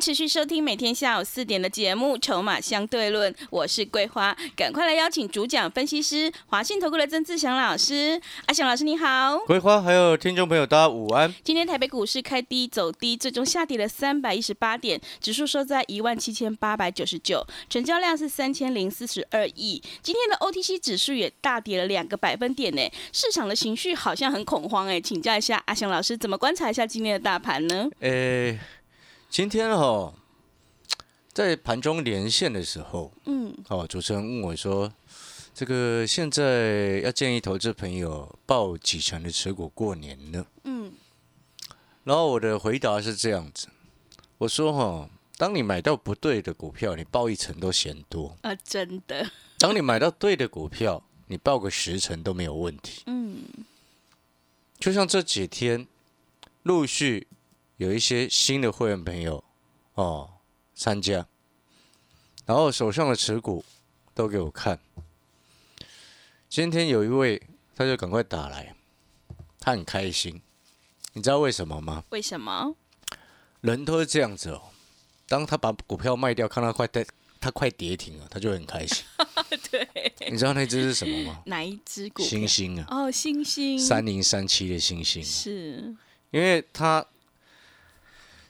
持续收听每天下午四点的节目《筹码相对论》，我是桂花，赶快来邀请主讲分析师华信投顾的曾志祥老师。阿祥老师你好，桂花还有听众朋友大家午安。今天台北股市开低走低，最终下跌了三百一十八点，指数收在一万七千八百九十九，成交量是三千零四十二亿。今天的 OTC 指数也大跌了两个百分点呢，市场的情绪好像很恐慌哎，请教一下阿祥老师，怎么观察一下今天的大盘呢？诶。今天哈，在盘中连线的时候，嗯，哦，主持人问我说：“这个现在要建议投资朋友报几成的持股过年呢？”嗯，然后我的回答是这样子，我说：“哈，当你买到不对的股票，你报一成都嫌多啊，真的。当你买到对的股票，你报个十成都没有问题。嗯，就像这几天陆续。”有一些新的会员朋友哦参加，然后手上的持股都给我看。今天有一位他就赶快打来，他很开心，你知道为什么吗？为什么？人都是这样子哦，当他把股票卖掉，看到快跌，他快跌停了，他就很开心。对，你知道那只是什么吗？哪一只股？星星啊！哦，星星，三零三七的星星。是，因为他。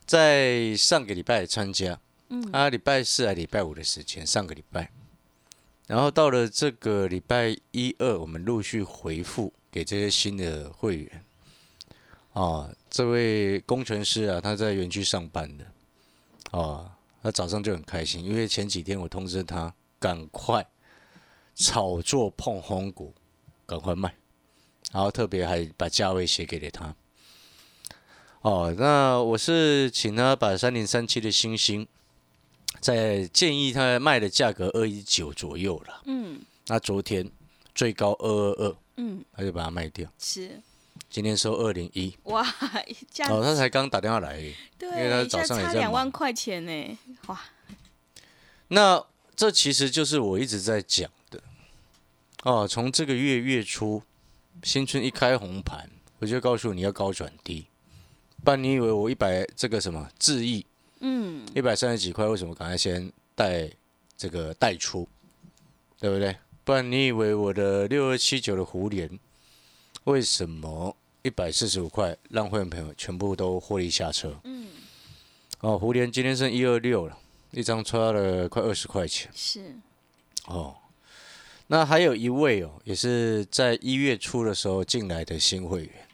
在上个礼拜参加，嗯，啊，礼拜四还礼拜五的时间，上个礼拜，然后到了这个礼拜一二，我们陆续回复给这些新的会员，啊，这位工程师啊，他在园区上班的，啊，他早上就很开心，因为前几天我通知他赶快炒作碰红股，赶快卖，然后特别还把价位写给了他。哦，那我是请他把三零三七的星星，在建议他卖的价格二一九左右了。嗯，那昨天最高二二二，嗯，他就把它卖掉。是，今天收二零一。哇，哦，他才刚打电话来，对，因为他早上也在两万块钱呢，哇。那这其实就是我一直在讲的。哦，从这个月月初，新春一开红盘，我就告诉你要高转低。不然你以为我一百这个什么智亿，嗯，一百三十几块，为什么赶快先带这个带出，对不对？不然你以为我的六二七九的胡联，为什么一百四十五块让会员朋友全部都获利下车？嗯，哦，胡联今天剩一二六了，一张差了快二十块钱。是，哦，那还有一位哦，也是在一月初的时候进来的新会员。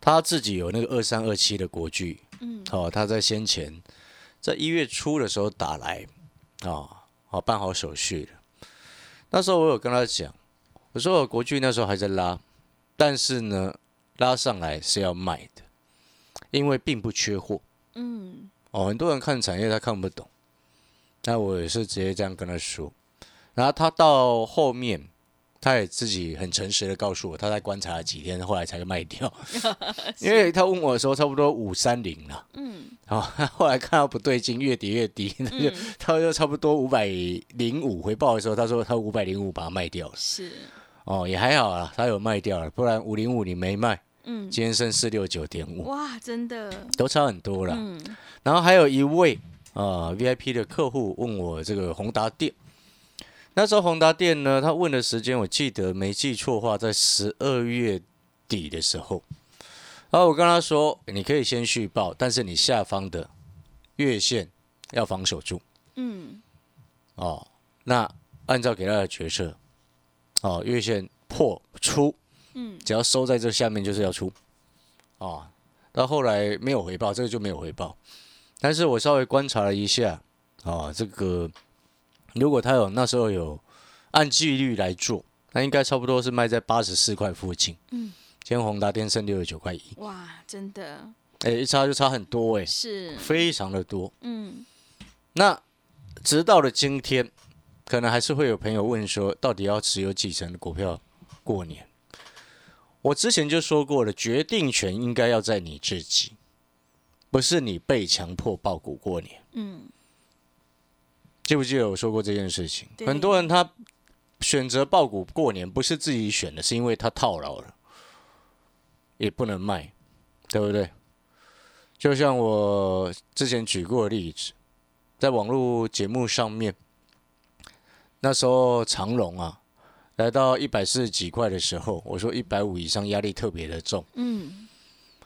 他自己有那个二三二七的国剧，嗯，哦，他在先前在一月初的时候打来，啊，好办好手续了。那时候我有跟他讲，我说我国剧那时候还在拉，但是呢，拉上来是要卖的，因为并不缺货，嗯，哦，很多人看产业他看不懂，那我也是直接这样跟他说，然后他到后面。他也自己很诚实的告诉我，他在观察了几天，后来才卖掉。因为他问我的时候，差不多五三零了。嗯，好，后来看到不对劲，越跌越低，他就他就差不多五百零五回报的时候，他说他五百零五把它卖掉了。是，哦，也还好啊，他有卖掉了，不然五零五你没卖，嗯，今天剩四六九点五，哇，真的都差很多了。嗯，然后还有一位啊 VIP 的客户问我这个宏达电。那时候宏达电呢，他问的时间我记得没记错的话，在十二月底的时候，然后我跟他说，你可以先续报，但是你下方的月线要防守住。嗯。哦，那按照给他的决策，哦，月线破出，嗯，只要收在这下面就是要出。哦，到后来没有回报，这个就没有回报。但是我稍微观察了一下，啊，这个。如果他有那时候有按纪律来做，那应该差不多是卖在八十四块附近。嗯，今天宏达电剩六十九块一。哇，真的。哎，一差就差很多哎，是，非常的多。嗯，那直到了今天，可能还是会有朋友问说，到底要持有几成的股票过年？我之前就说过了，决定权应该要在你自己，不是你被强迫爆股过年。嗯，记不记得我说过这件事情？很多人他选择爆股过年，不是自己选的，是因为他套牢了，也不能卖，对不对？就像我之前举过的例子，在网络节目上面，那时候长隆啊，来到一百四十几块的时候，我说一百五以上压力特别的重嗯，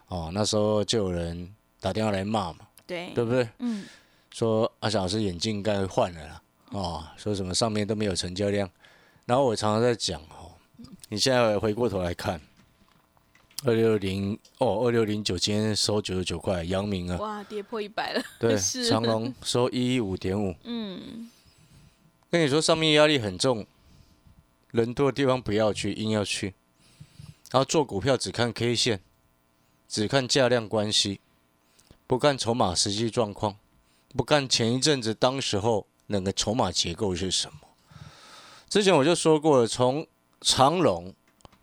哦，那时候就有人打电话来骂嘛，对，对不对？嗯，说阿翔老师眼镜该换了啦，哦，说什么上面都没有成交量，然后我常常在讲哦，你现在回过头来看，二六零哦，二六零九今天收九十九块，阳明啊，哇，跌破一百了，对，是。长隆收一一五点五，嗯，跟你说上面压力很重，人多的地方不要去，硬要去，然后做股票只看 K 线，只看价量关系，不看筹码实际状况，不看前一阵子当时候那个筹码结构是什么。之前我就说过了，从长隆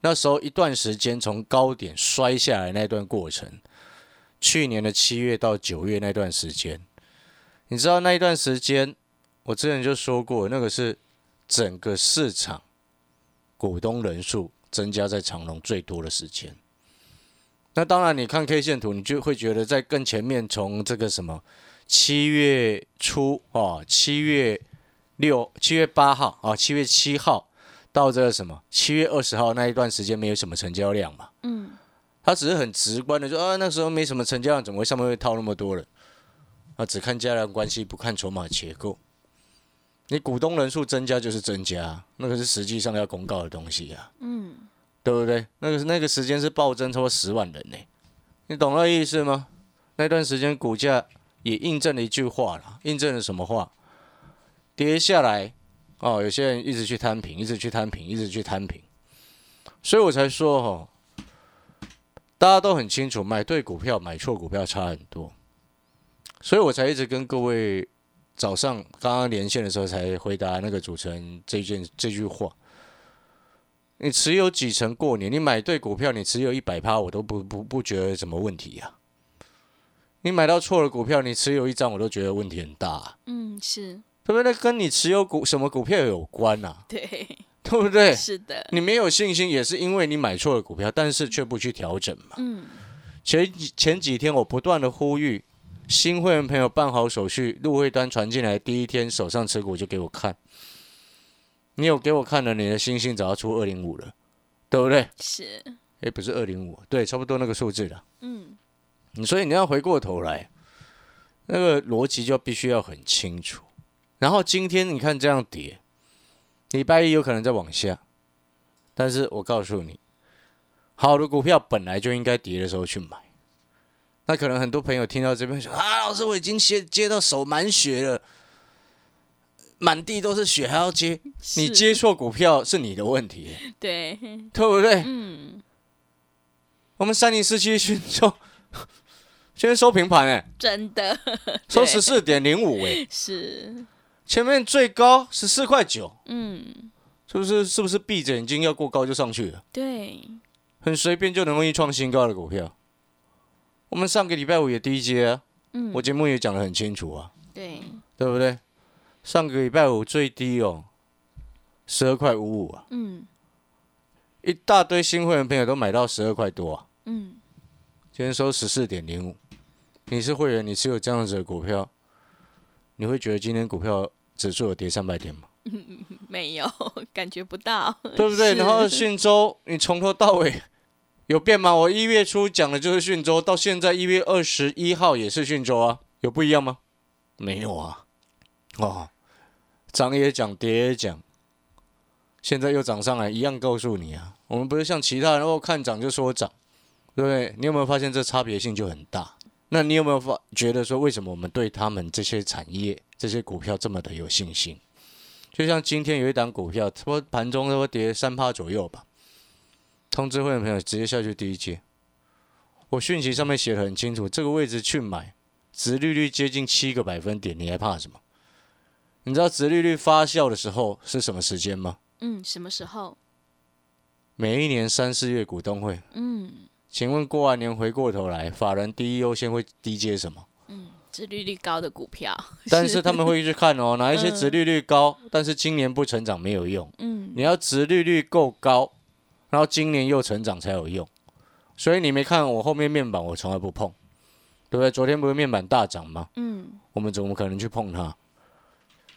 那时候一段时间从高点摔下来那段过程，去年的七月到九月那段时间，你知道那一段时间，我之前就说过，那个是整个市场股东人数增加在长隆最多的时间。那当然，你看 K 线图，你就会觉得在更前面，从这个什么七月初啊，七月六、七月八号啊，七月七号到这个什么七月二十号那一段时间，没有什么成交量嘛。嗯，他只是很直观的说啊，那时候没什么成交量，怎么会上面会套那么多人？啊，只看价量关系，不看筹码结构。你股东人数增加就是增加，那个是实际上要公告的东西啊，嗯，对不对？那个那个时间是暴增超过十万人呢，你懂那意思吗？那段时间股价也印证了一句话了，印证了什么话？跌下来哦，有些人一直去摊平，一直去摊平，一直去摊平，所以我才说哦，大家都很清楚，买对股票、买错股票差很多，所以我才一直跟各位早上刚刚连线的时候才回答那个主持人这件这句话。你持有几成过年？你买对股票，你持有一百趴，我都不不不觉得什么问题呀、你买到错的股票，你持有一张，我都觉得问题很大、啊，嗯，是对不对？那跟你持有股什么股票有关呐、对，对不对？是的，你没有信心，也是因为你买错了股票，但是却不去调整嘛。嗯，前几前几天我不断的呼吁新会员朋友办好手续，入会端传进来第一天手上持股就给我看。你有给我看了，你的星星早要出二零五了，对不对？是，哎，不是二零五，对，差不多那个数字了。嗯，你所以你要回过头来，那个逻辑就必须要很清楚。然后今天你看这样跌，礼拜一有可能再往下，但是我告诉你，好的股票本来就应该跌的时候去买。那可能很多朋友听到这边说啊，老师我已经接接到手满血了，满地都是血还要接，你接错股票是你的问题，对，对不对？嗯，我们三零四七讯收，今天收平盘哎、真的。收十四点零五哎，是，前面最高十四块九，嗯，是不是？是不是闭着眼睛要过高就上去了？对，很随便就能容易创新高的股票。我们上个礼拜五也低阶啊，嗯，我节目也讲得很清楚啊，对，对不对？上个礼拜五最低哦，十二块五五啊，嗯。一大堆新会员朋友都买到十二块多啊，嗯，今天收十四点零五。你是会员，你持有这样子的股票，你会觉得今天股票指数有跌三百点吗？没有 感觉不到，对不对？然后讯州，你从头到尾有变吗？我一月初讲的就是讯州，到现在一月二十一号也是讯州啊，有不一样吗？没有啊。哦，涨也讲，跌也讲，现在又涨上来，一样告诉你啊。我们不是像其他人哦，看涨就说涨，对不对？你有没有发现这差别性就很大？那你有没有发觉得说，为什么我们对他们这些产业、这些股票这么的有信心？就像今天有一档股票，差不多盘中差不多跌三趴左右吧。通知会员朋友直接下去第一阶，我讯息上面写的很清楚，这个位置去买，殖利率接近七个百分点，你还怕什么？你知道殖利率发酵的时候是什么时间吗？嗯，什么时候？每一年三四月股东会。嗯请问过完年回过头来，法人第一优先会低接什么？嗯，殖利率高的股票，但是他们会去看哦，哪一些殖利率高，但是今年不成长没有用。嗯你要殖利率够高，然后今年又成长才有用。所以你没看我后面面板，我从来不碰，对不对？昨天不是面板大涨吗？嗯，我们怎么可能去碰它？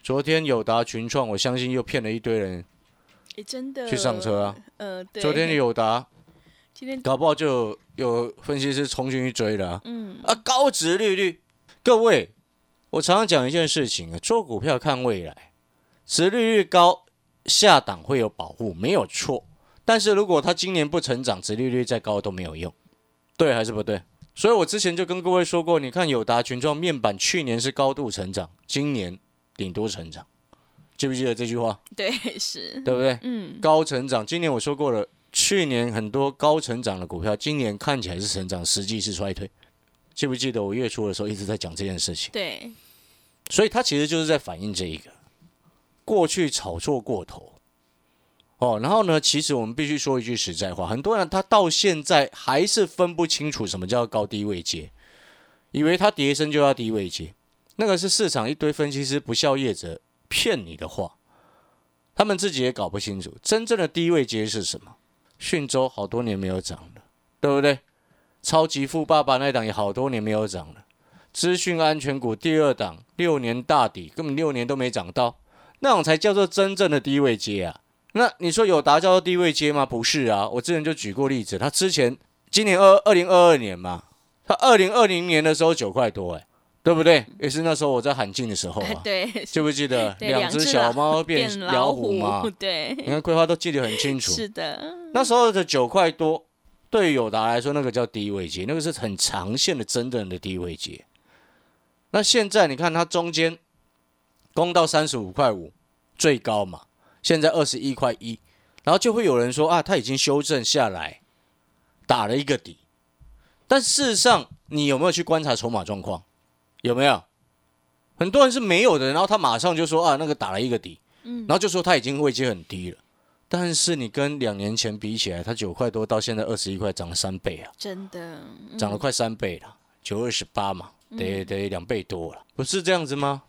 昨天友达群创，我相信又骗了一堆人诶，真的去上车啊。呃，对，昨天友达今天搞不好就有有分析师重新去追了啊。嗯啊，高值利率，各位，我常常讲一件事情啊，做股票看未来，值利率高，下档会有保护，没有错。但是如果它今年不成长，值利率再高都没有用，对还是不对？所以我之前就跟各位说过，你看友达群创面板去年是高度成长，今年顶多成长，记不记得这句话？对是，对不对？嗯高成长，今年我说过了，去年很多高成长的股票，今年看起来是成长，实际是衰退。记不记得我月初的时候一直在讲这件事情？对，所以它其实就是在反映这一个过去炒作过头哦。然后呢，其实我们必须说一句实在话，很多人他到现在还是分不清楚什么叫高低位阶，以为它跌升就要低位阶，那个是市场一堆分析师不孝业者骗你的话，他们自己也搞不清楚真正的低位阶是什么。讯州好多年没有涨了，对不对？超级富爸爸那档也好多年没有涨了。资讯安全股第二档六年大底，根本六年都没涨到，那种才叫做真正的低位接啊。那你说有达叫做低位接吗？不是啊，我之前就举过例子，他之前今年二二零二二年嘛，他二零二零年的时候九块多，哎，对不对？也是那时候我在喊进的时候啊，对，记不记得 对两只小猫变变老虎嘛？对，你看规划都记得很清楚。是的，那时候的九块多，对友达来说，那个叫低位阶，那个是很长线的真正的低位阶。那现在你看它中间攻到三十五块五最高嘛，现在二十一块一，然后就会有人说啊，它已经修正下来，打了一个底。但事实上，你有没有去观察筹码状况？有没有？很多人是没有的，然后他马上就说啊，那个打了一个底，嗯然后就说他已经位阶很低了。但是你跟两年前比起来，它九块多到现在二十一块，涨了三倍啊，真的，涨了快三倍了，九二十八嘛，得得两倍多了，不是这样子吗？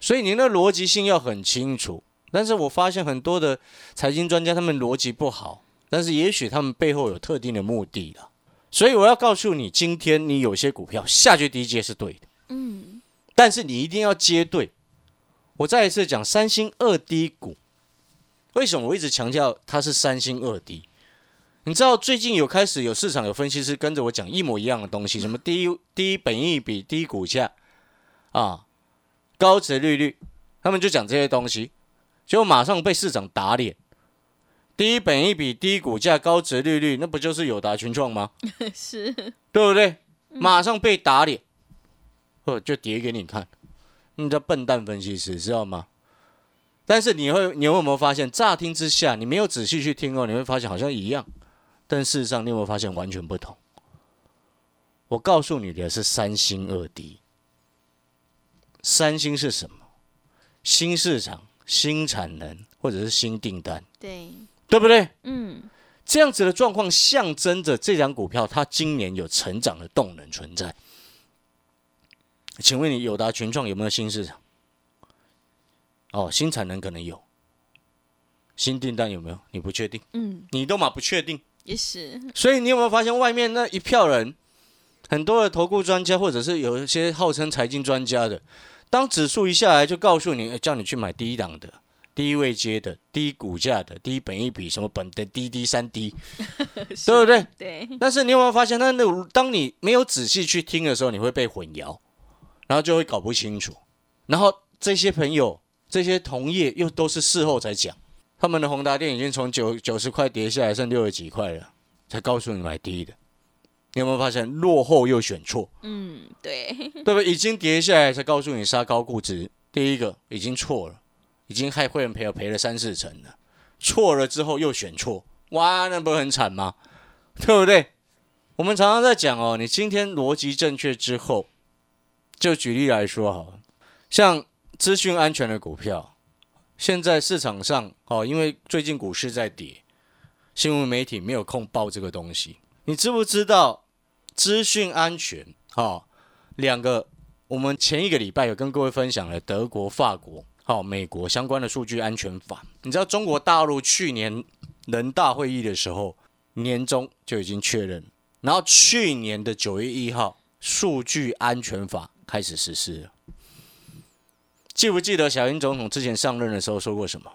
所以您的逻辑性要很清楚。但是我发现很多的财经专家他们逻辑不好，但是也许他们背后有特定的目的了。所以我要告诉你，今天你有些股票下去低阶是对的，嗯但是你一定要接对。我再一次讲三星二低股，为什么我一直强调它是三星二低？你知道最近有开始有市场有分析师跟着我讲一模一样的东西，什么低低本益比、低股价啊、高值利率，他们就讲这些东西，结果马上被市场打脸。低本益比、低股价、高值利率，那不就是友达群创吗？是，对不对？马上被打脸，哦，就跌给你看，你叫笨蛋分析师，知道吗？但是你会，你有没有发现，乍听之下，你没有仔细去听哦，你会发现好像一样，但事实上，你有没有发现完全不同？我告诉你的是三星二 D，三星是什么？新市场、新产能或者是新订单，对，对不对？嗯这样子的状况象征着这张股票它今年有成长的动能存在。请问你友达群创有没有新市场？哦，新产能可能有，新订单有没有？你不确定，嗯，你都嘛不确定。也是，所以你有没有发现外面那一票人，很多的投顾专家或者是有一些号称财经专家的，当指数一下来就告诉你，呃叫你去买低档的、低位阶的、低股价的、低本一比什么本的低低三低，对不对？对，但是你有没有发现，那那当你没有仔细去听的时候，你会被混淆，然后就会搞不清楚。然后这些朋友、这些同业又都是事后才讲，他们的宏达电已经从九九十块跌下来剩六十几块了，才告诉你买低的。你有没有发现落后又选错，嗯对，对不对？已经跌下来才告诉你杀高估值，第一个已经错了，已经害会员朋友赔了三四成了，错了之后又选错，哇，那不是很惨吗？对不对？我们常常在讲哦，你今天逻辑正确之后，就举例来说好了，像资讯安全的股票，现在市场上哦，因为最近股市在跌，新闻媒体没有空报这个东西。你知不知道资讯安全？哦，两个，我们前一个礼拜有跟各位分享了德国、法国、好美国相关的数据安全法。你知道中国大陆去年人大会议的时候，年终就已经确认，然后去年的九月一号，数据安全法开始实施了。记不记得小英总统之前上任的时候说过什么？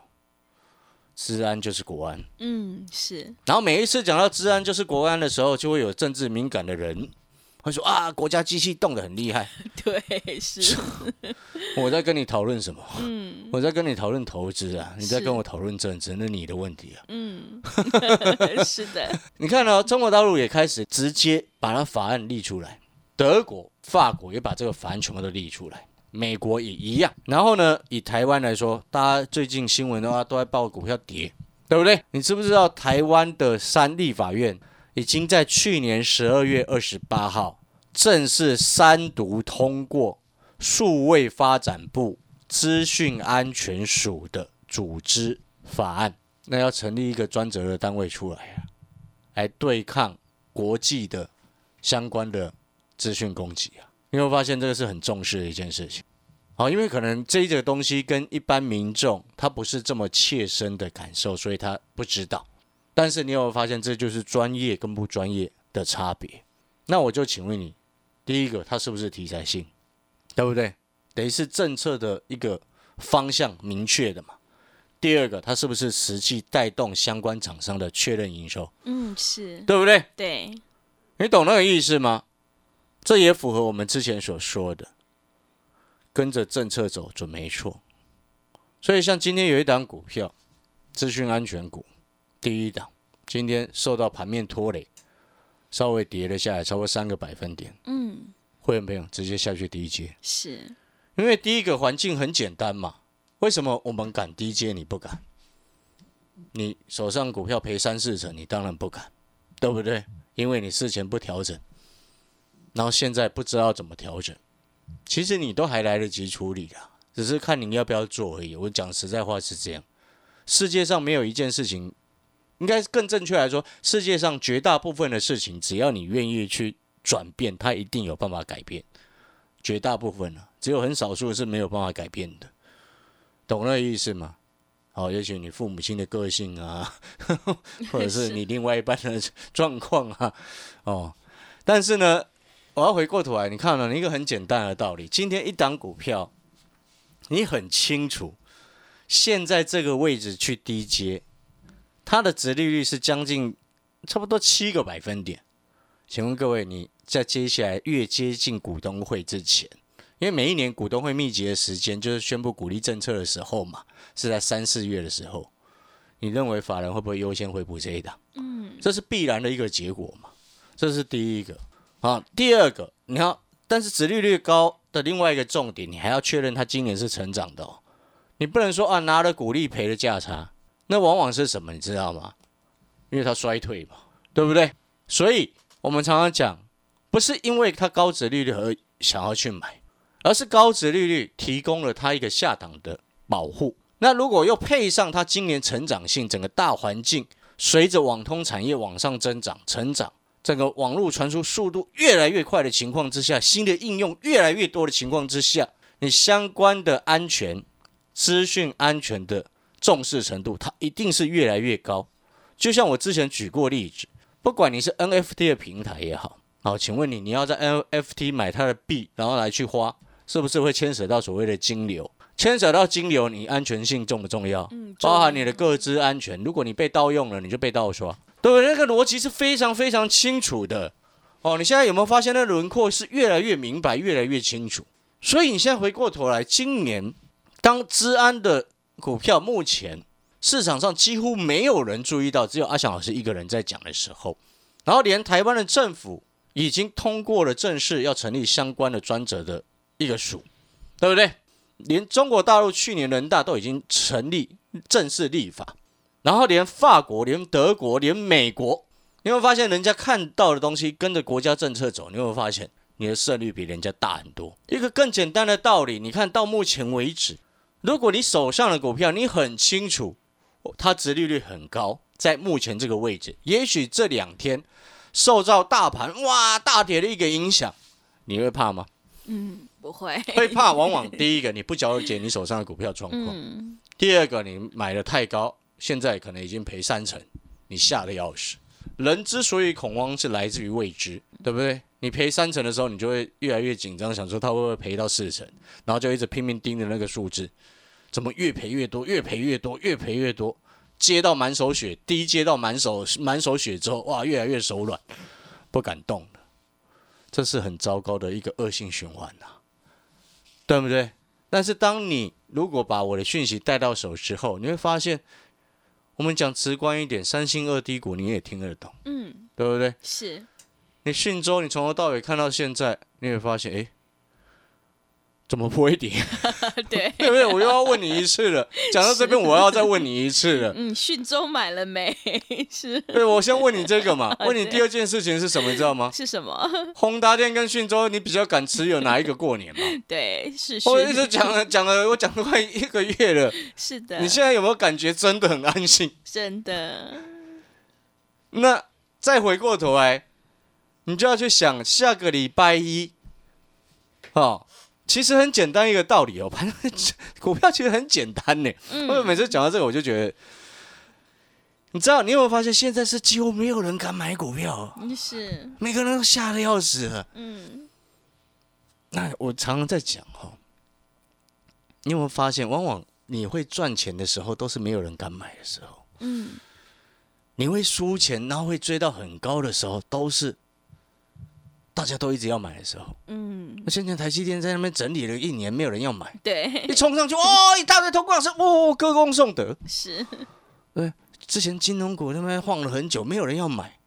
治安就是国安。嗯，是。然后每一次讲到治安就是国安的时候，就会有政治敏感的人会说啊，国家机器动得很厉害。对，是。我在跟你讨论什么？嗯，我在跟你讨论投资啊，你在跟我讨论政治，那你的问题啊。嗯，是的。你看哦中国大陆也开始直接把它法案立出来，德国、法国也把这个法案全部都立出来。美国也一样，然后呢，以台湾来说，大家最近新闻的话都在报股票跌，对不对？你知不知道台湾的三立法院已经在去年十二月二十八号正式三读通过数位发展部资讯安全署的组织法案？那要成立一个专责的单位出来啊，来对抗国际的相关的资讯攻击啊。你会发现这个是很重视的一件事情，好，因为可能这一个东西跟一般民众他不是这么切身的感受，所以他不知道。但是你有没有发现，这就是专业跟不专业的差别？那我就请问你，第一个，它是不是题材性，对不对？等于是政策的一个方向明确的嘛？第二个，它是不是实际带动相关厂商的确认营收？嗯，是对不对？对，你懂那个意思吗？这也符合我们之前所说的，跟着政策走准没错。所以像今天有一档股票，资讯安全股，第一档，今天受到盘面拖累，稍微跌了下来，超过三个百分点。嗯，会员朋友直接下去低阶，是因为第一个环境很简单嘛？为什么我们敢低阶，你不敢？你手上股票赔三四成，你当然不敢，对不对？因为你事前不调整。然后现在不知道怎么调整，其实你都还来得及处理的，只是看你要不要做而已。我讲实在话是这样，世界上没有一件事情，应该更正确来说，世界上绝大部分的事情，只要你愿意去转变，它一定有办法改变。绝大部分呢，只有很少数是没有办法改变的，懂那意思吗？好，也许你父母亲的个性啊，或者是你另外一半的状况啊，哦，但是呢。我要回过头来，你看了一个很简单的道理：今天一档股票，你很清楚，现在这个位置去低接，它的值利率是将近差不多七个百分点。请问各位，你在接下来越接近股东会之前，因为每一年股东会密集的时间就是宣布鼓励政策的时候嘛，是在三四月的时候，你认为法人会不会优先回补这一档？嗯，这是必然的一个结果嘛，这是第一个。啊，第二个，你看，但是殖利率高的另外一个重点，你还要确认它今年是成长的哦。你不能说啊，拿了股利赔了价差，那往往是什么？你知道吗？因为它衰退嘛，对不对？所以我们常常讲，不是因为它高值利率而想要去买，而是高值利率提供了它一个下档的保护。那如果又配上它今年成长性，整个大环境随着网通产业往上增长、成长。整个网络传输速度越来越快的情况之下，新的应用越来越多的情况之下，你相关的安全资讯安全的重视程度，它一定是越来越高。就像我之前举过例子，不管你是 NFT 的平台也好，好，请问你，你要在 NFT 买它的币，然后来去花，是不是会牵扯到所谓的金流？牵扯到金流，你安全性重不重要？嗯，包含你的各资安全，如果你被盗用了，你就被盗刷。对，那个逻辑是非常非常清楚的哦。你现在有没有发现，那轮廓是越来越明白，越来越清楚？所以你现在回过头来，今年当资安的股票目前市场上几乎没有人注意到，只有阿翔老师一个人在讲的时候，然后连台湾的政府已经通过了正式要成立相关的专责的一个署，对不对？连中国大陆去年人大都已经成立正式立法。然后连法国、连德国、连美国，你会发现人家看到的东西跟着国家政策走。你会发现你的胜率比人家大很多。一个更简单的道理，你看到目前为止，如果你手上的股票你很清楚，它值利率很高，在目前这个位置，也许这两天受到大盘哇大跌的一个影响，你会怕吗？嗯，不会。会怕，往往第一个你不了解你手上的股票状况，嗯，第二个你买的太高，现在可能已经赔三成，你吓得要死。人之所以恐慌是来自于未知，对不对？你赔三成的时候，你就会越来越紧张，想说他会不会赔到四成，然后就一直拼命盯着那个数字，怎么越赔越多，越赔越多，越赔越多，接到满手血，第一接到满手满手血之后，哇，越来越手软，不敢动了，这是很糟糕的一个恶性循环呐、对不对？但是当你如果把我的讯息带到手之后，你会发现，我们讲直观一点，三星二低股你也听得懂，嗯，对不对？是，你讯州，你从头到尾看到现在，你会发现，诶，怎么不会跌？对。对 不对？我又要问你一次了。讲到这边，我要再问你一次了。嗯，讯州买了没？是对，我先问你这个嘛。问你第二件事情是什么？你知道吗？是什么？宏达电跟讯州，你比较敢持有哪一个过年嘛？对，是我一讯，直讲了讲了，我讲了快一个月了。是的，你现在有没有感觉真的很安心？真的，那再回过头来，你就要去想下个礼拜一，哦，其实很简单一个道理哦，反正股票其实很简单呢。嗯我每次讲到这个，我就觉得，你知道，你有没有发现现在是几乎没有人敢买股票是，每个人都吓得要死了。嗯那我常常在讲哈、哦，你有没有发现，往往你会赚钱的时候，都是没有人敢买的时候。嗯，你会输钱，然后会追到很高的时候，都是大家都一直要买的时候。嗯，那现在台积电在那边整理了一年，没有人要买，对，一冲上去，哦，一大堆投顾老师，哦，歌功颂德。是，对之前金融股那边晃了很久，没有人要买，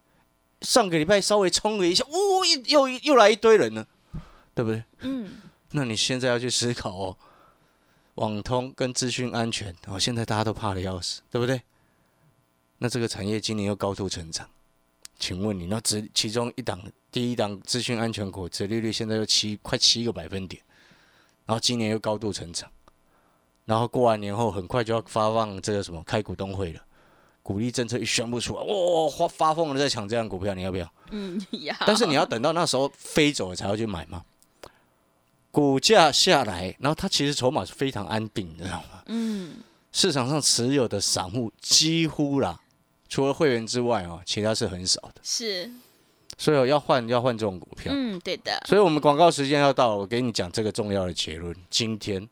上个礼拜稍微冲了一下，哦，又又又来一堆人了，对不对？嗯，那你现在要去思考哦，网通跟资讯安全哦，现在大家都怕的要死，对不对？那这个产业今年又高度成长，请问你那只其中一档第一档资讯安全股，殖利率现在又七快七个百分点，然后今年又高度成长，然后过完年后很快就要发放这个什么开股东会了，鼓励政策一宣布出来，哇、发发疯了在抢这样股票，你要不要？嗯，要，但是你要等到那时候飞走了才要去买吗？股价下来，然后它其实筹码是非常安定，你知道吗？嗯，市场上持有的散户几乎啦，除了会员之外啊，其他是很少的。是，所以要换要换这种股票。嗯，对的，所以我们广告时间要到了，我给你讲这个重要的结论。今天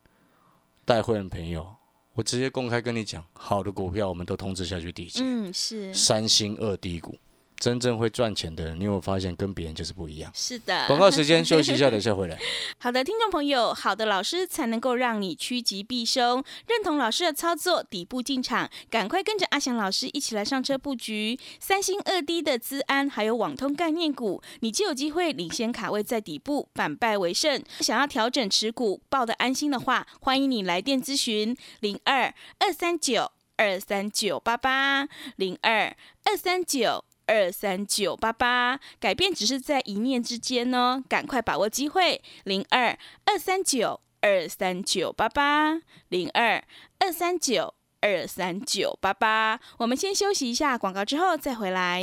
带会员朋友，我直接公开跟你讲，好的股票我们都通知下去地接。嗯，是，三星二低股，真正会赚钱的人，你有没有发现跟别人就是不一样？是的。广告时间休息一下，等一下回来。好的，听众朋友，好的老师才能够让你趋吉避凶，认同老师的操作，底部进场，赶快跟着阿翔老师一起来上车布局三星二低的资安，还有网通概念股，你就有机会领先卡位在底部，反败为胜。想要调整持股，抱得安心的话，欢迎你来电咨询零二二三九二三九八八零二二三九。二三九八八，改变只是在一念之间哦，赶快把握机会，零二二三九二三九八八，零二二三九二三九八八。我们先休息一下广告，之后再回来。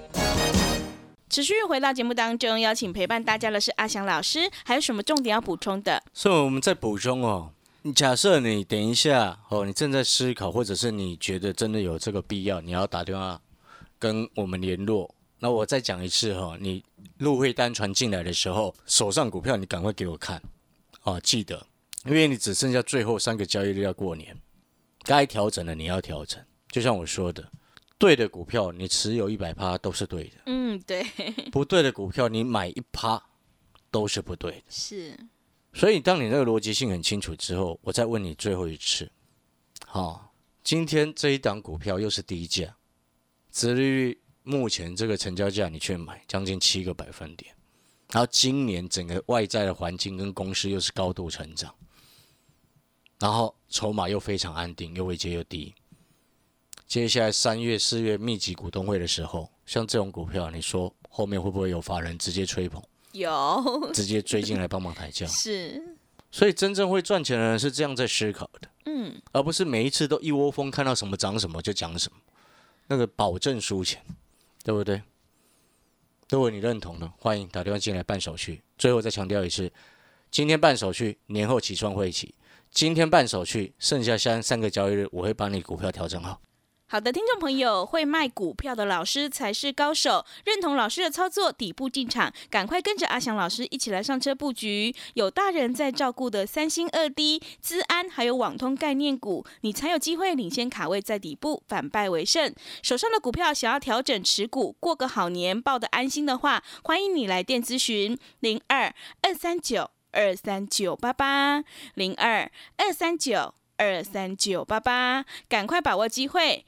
持续回到节目当中，邀请陪伴大家的是阿翔老师，还有什么重点要补充的？所以我们再补充哦。假设你等一下哦，你正在思考，或者是你觉得真的有这个必要，你要打电话跟我们联络。那我再讲一次哈、哦，你入会单传进来的时候，手上股票你赶快给我看哦，记得，因为你只剩下最后三个交易日要过年，该调整的你要调整。就像我说的，对的股票你持有一百趴都是对的。嗯，对，不对的股票，你买一趴都是不对的。是，所以当你那个逻辑性很清楚之后，我再问你最后一次，好、今天这一档股票又是低价，殖利率目前这个成交价你去买将近七个百分点，然后今年整个外在的环境跟公司又是高度成长，然后筹码又非常安定，又位阶又低。接下来三月、四月密集股东会的时候，像这种股票，你说后面会不会有法人直接吹捧，有，直接追进来帮忙抬价？是，所以真正会赚钱的人是这样在思考的，嗯，而不是每一次都一窝蜂看到什么涨什么就讲什么，那个保证输钱，对不对？如果你认同的，欢迎打电话进来办手续。最后再强调一次，今天办手续，年后起算会起。今天办手续，剩下三三个交易日，我会把你股票调整好。好的，听众朋友，会卖股票的老师才是高手。认同老师的操作，底部进场，赶快跟着阿翔老师一起来上车布局。有大人在照顾的三星、二 D、资安还有网通概念股，你才有机会领先卡位在底部，反败为胜。手上的股票想要调整持股，过个好年，抱得安心的话，欢迎你来电咨询零二二三九二三九八八零二二三九。二三九八八，赶快把握机会！